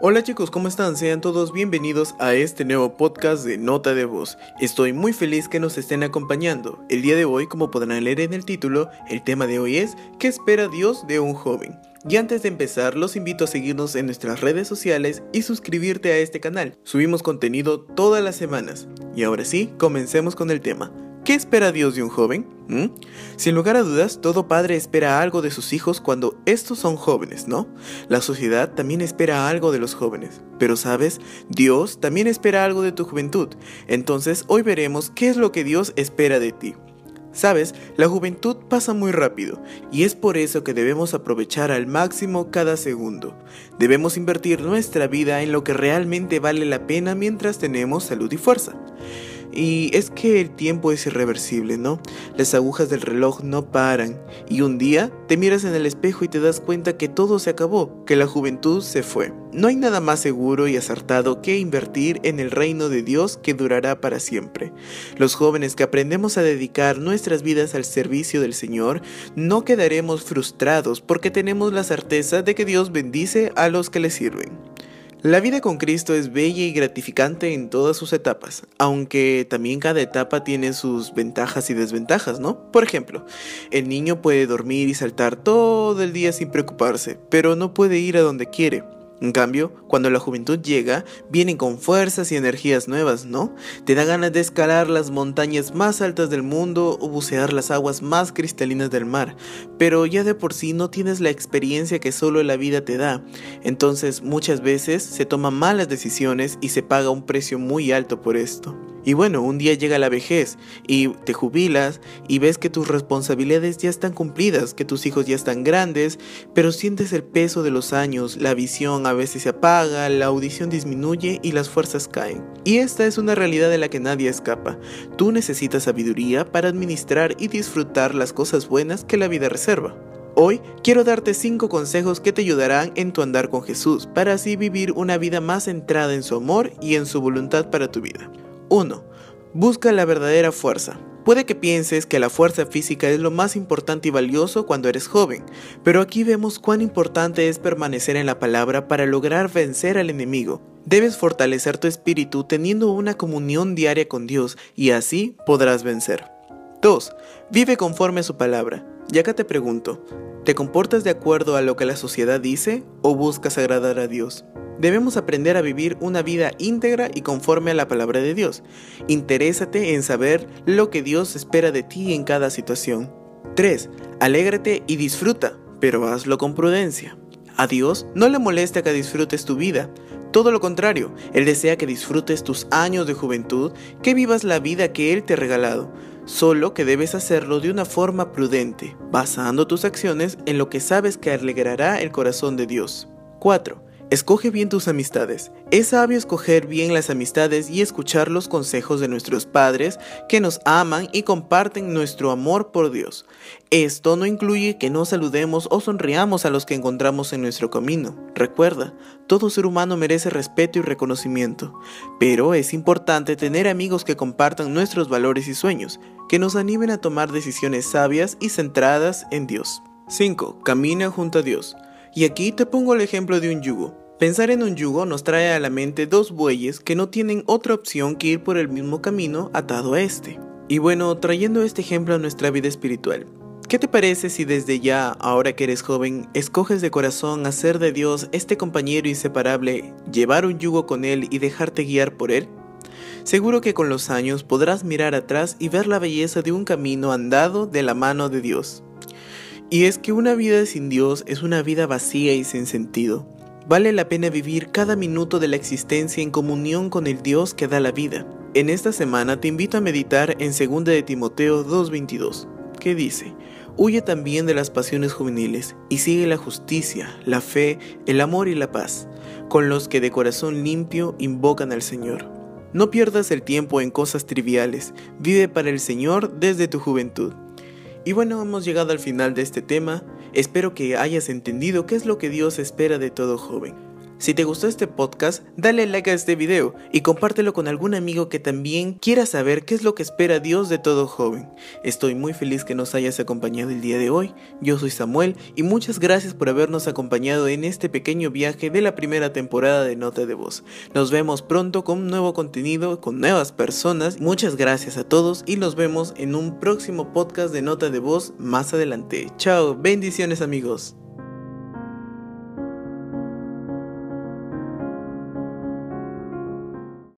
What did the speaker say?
Hola chicos, ¿cómo están? Sean todos bienvenidos a este nuevo podcast de Nota de Voz. Estoy muy feliz que nos estén acompañando. El día de hoy, como podrán leer en el título, el tema de hoy es ¿Qué espera Dios de un joven? Y antes de empezar, los invito a seguirnos en nuestras redes sociales y suscribirte a este canal. Subimos contenido todas las semanas. Y ahora sí, comencemos con el tema. ¿Qué espera Dios de un joven? ¿Mm? Sin lugar a dudas, todo padre espera algo de sus hijos cuando estos son jóvenes, ¿no? La sociedad también espera algo de los jóvenes. Pero sabes, Dios también espera algo de tu juventud. Entonces, hoy veremos qué es lo que Dios espera de ti. Sabes, la juventud pasa muy rápido y es por eso que debemos aprovechar al máximo cada segundo. Debemos invertir nuestra vida en lo que realmente vale la pena mientras tenemos salud y fuerza. Y es que el tiempo es irreversible, ¿no? Las agujas del reloj no paran. Y un día te miras en el espejo y te das cuenta que todo se acabó, que la juventud se fue. No hay nada más seguro y acertado que invertir en el reino de Dios que durará para siempre. Los jóvenes que aprendemos a dedicar nuestras vidas al servicio del Señor, no quedaremos frustrados porque tenemos la certeza de que Dios bendice a los que le sirven. La vida con Cristo es bella y gratificante en todas sus etapas, aunque también cada etapa tiene sus ventajas y desventajas, ¿no? Por ejemplo, el niño puede dormir y saltar todo el día sin preocuparse, pero no puede ir a donde quiere. En cambio, cuando la juventud llega, vienen con fuerzas y energías nuevas, ¿no? Te da ganas de escalar las montañas más altas del mundo o bucear las aguas más cristalinas del mar, pero ya de por sí no tienes la experiencia que solo la vida te da. Entonces, muchas veces se toman malas decisiones y se paga un precio muy alto por esto. Y bueno, un día llega la vejez y te jubilas y ves que tus responsabilidades ya están cumplidas, que tus hijos ya están grandes, pero sientes el peso de los años, la visión a veces se apaga, la audición disminuye y las fuerzas caen. Y esta es una realidad de la que nadie escapa. Tú necesitas sabiduría para administrar y disfrutar las cosas buenas que la vida reserva. Hoy quiero darte 5 consejos que te ayudarán en tu andar con Jesús para así vivir una vida más centrada en su amor y en su voluntad para tu vida. 1. Busca la verdadera fuerza. Puede que pienses que la fuerza física es lo más importante y valioso cuando eres joven, pero aquí vemos cuán importante es permanecer en la palabra para lograr vencer al enemigo. Debes fortalecer tu espíritu teniendo una comunión diaria con Dios y así podrás vencer. 2. Vive conforme a su palabra. Y acá te pregunto, ¿te comportas de acuerdo a lo que la sociedad dice o buscas agradar a Dios? Debemos aprender a vivir una vida íntegra y conforme a la palabra de Dios. Interésate en saber lo que Dios espera de ti en cada situación. 3. Alégrate y disfruta, pero hazlo con prudencia. A Dios no le molesta que disfrutes tu vida. Todo lo contrario, Él desea que disfrutes tus años de juventud, que vivas la vida que Él te ha regalado. Solo que debes hacerlo de una forma prudente, basando tus acciones en lo que sabes que alegrará el corazón de Dios. 4. Escoge bien tus amistades. Es sabio escoger bien las amistades y escuchar los consejos de nuestros padres que nos aman y comparten nuestro amor por Dios. Esto no incluye que no saludemos o sonriamos a los que encontramos en nuestro camino. Recuerda, todo ser humano merece respeto y reconocimiento, pero es importante tener amigos que compartan nuestros valores y sueños, que nos animen a tomar decisiones sabias y centradas en Dios. 5. Camina junto a Dios. Y aquí te pongo el ejemplo de un yugo. Pensar en un yugo nos trae a la mente dos bueyes que no tienen otra opción que ir por el mismo camino atado a este. Y bueno, trayendo este ejemplo a nuestra vida espiritual, ¿qué te parece si desde ya, ahora que eres joven, escoges de corazón hacer de Dios este compañero inseparable, llevar un yugo con Él y dejarte guiar por Él? Seguro que con los años podrás mirar atrás y ver la belleza de un camino andado de la mano de Dios. Y es que una vida sin Dios es una vida vacía y sin sentido. Vale la pena vivir cada minuto de la existencia en comunión con el Dios que da la vida. En esta semana te invito a meditar en 2 de Timoteo 2.22, que dice, Huye también de las pasiones juveniles y sigue la justicia, la fe, el amor y la paz, con los que de corazón limpio invocan al Señor. No pierdas el tiempo en cosas triviales, vive para el Señor desde tu juventud. Y bueno, hemos llegado al final de este tema. Espero que hayas entendido qué es lo que Dios espera de todo joven. Si te gustó este podcast, dale like a este video y compártelo con algún amigo que también quiera saber qué es lo que espera Dios de todo joven. Estoy muy feliz que nos hayas acompañado el día de hoy. Yo soy Samuel y muchas gracias por habernos acompañado en este pequeño viaje de la primera temporada de Nota de Voz. Nos vemos pronto con nuevo contenido, con nuevas personas. Muchas gracias a todos y nos vemos en un próximo podcast de Nota de Voz más adelante. Chao, bendiciones amigos.